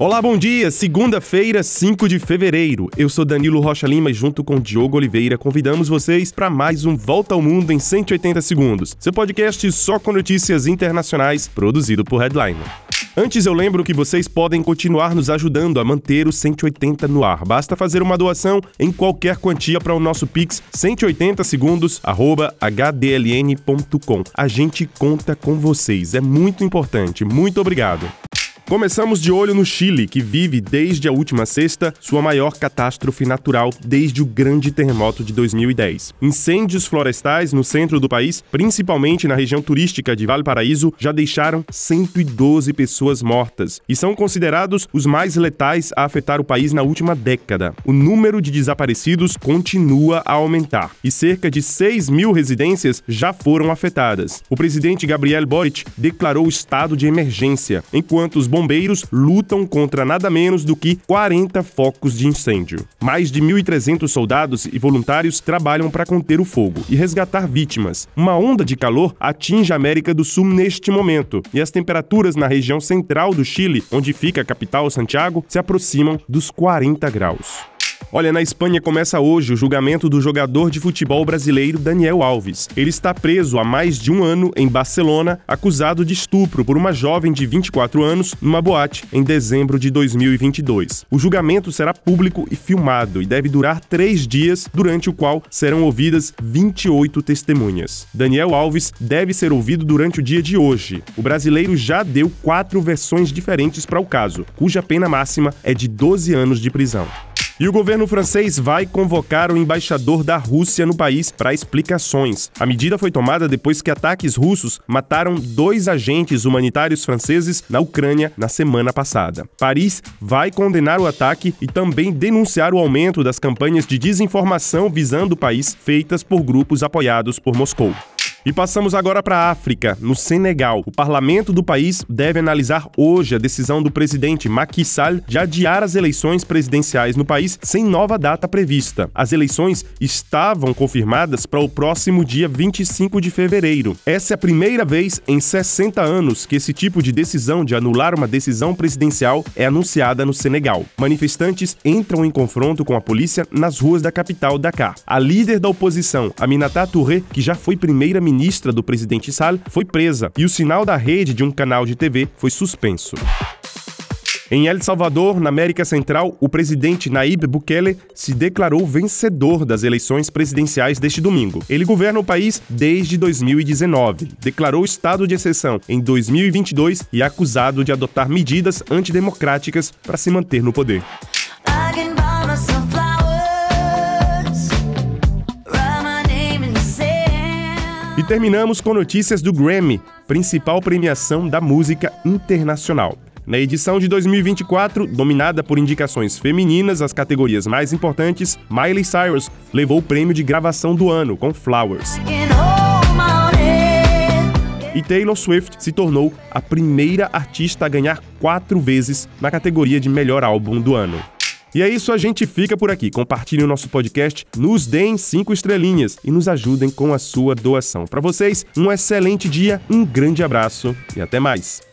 Olá, bom dia. Segunda-feira, 5 de fevereiro. Eu sou Danilo Rocha Lima e junto com Diogo Oliveira convidamos vocês para mais um Volta ao Mundo em 180 segundos. Seu podcast só com notícias internacionais, produzido por Headline. Antes eu lembro que vocês podem continuar nos ajudando a manter o 180 no ar. Basta fazer uma doação em qualquer quantia para o nosso Pix 180 segundos hdln.com. A gente conta com vocês. É muito importante. Muito obrigado. Começamos de olho no Chile, que vive desde a última sexta sua maior catástrofe natural desde o grande terremoto de 2010. Incêndios florestais no centro do país, principalmente na região turística de Valparaíso, já deixaram 112 pessoas mortas e são considerados os mais letais a afetar o país na última década. O número de desaparecidos continua a aumentar e cerca de 6 mil residências já foram afetadas. O presidente Gabriel Boric declarou estado de emergência, enquanto os bombeiros lutam contra nada menos do que 40 focos de incêndio. Mais de 1.300 soldados e voluntários trabalham para conter o fogo e resgatar vítimas. Uma onda de calor atinge a América do Sul neste momento e as temperaturas na região central do Chile, onde fica a capital Santiago, se aproximam dos 40 graus. Olha, na Espanha começa hoje o julgamento do jogador de futebol brasileiro Daniel Alves. Ele está preso há mais de um ano em Barcelona, acusado de estupro por uma jovem de 24 anos numa boate em dezembro de 2022. O julgamento será público e filmado e deve durar três dias, durante o qual serão ouvidas 28 testemunhas. Daniel Alves deve ser ouvido durante o dia de hoje. O brasileiro já deu quatro versões diferentes para o caso, cuja pena máxima é de 12 anos de prisão. E o governo francês vai convocar o embaixador da Rússia no país para explicações. A medida foi tomada depois que ataques russos mataram dois agentes humanitários franceses na Ucrânia na semana passada. Paris vai condenar o ataque e também denunciar o aumento das campanhas de desinformação visando o país feitas por grupos apoiados por Moscou. E passamos agora para a África, no Senegal. O parlamento do país deve analisar hoje a decisão do presidente Macky Sall de adiar as eleições presidenciais no país sem nova data prevista. As eleições estavam confirmadas para o próximo dia 25 de fevereiro. Essa é a primeira vez em 60 anos que esse tipo de decisão de anular uma decisão presidencial é anunciada no Senegal. Manifestantes entram em confronto com a polícia nas ruas da capital Dakar. A líder da oposição, Aminata Touré, que já foi primeira ministra do presidente Sall, foi presa e o sinal da rede de um canal de TV foi suspenso. Em El Salvador, na América Central, o presidente Nayib Bukele se declarou vencedor das eleições presidenciais deste domingo. Ele governa o país desde 2019, declarou estado de exceção em 2022 e é acusado de adotar medidas antidemocráticas para se manter no poder. E terminamos com notícias do Grammy, principal premiação da música internacional. Na edição de 2024, dominada por indicações femininas às categorias mais importantes, Miley Cyrus levou o prêmio de gravação do ano com Flowers. E Taylor Swift se tornou a primeira artista a ganhar quatro vezes na categoria de melhor álbum do ano. E é isso, a gente fica por aqui. Compartilhem o nosso podcast, nos deem cinco estrelinhas e nos ajudem com a sua doação. Para vocês, um excelente dia, um grande abraço e até mais.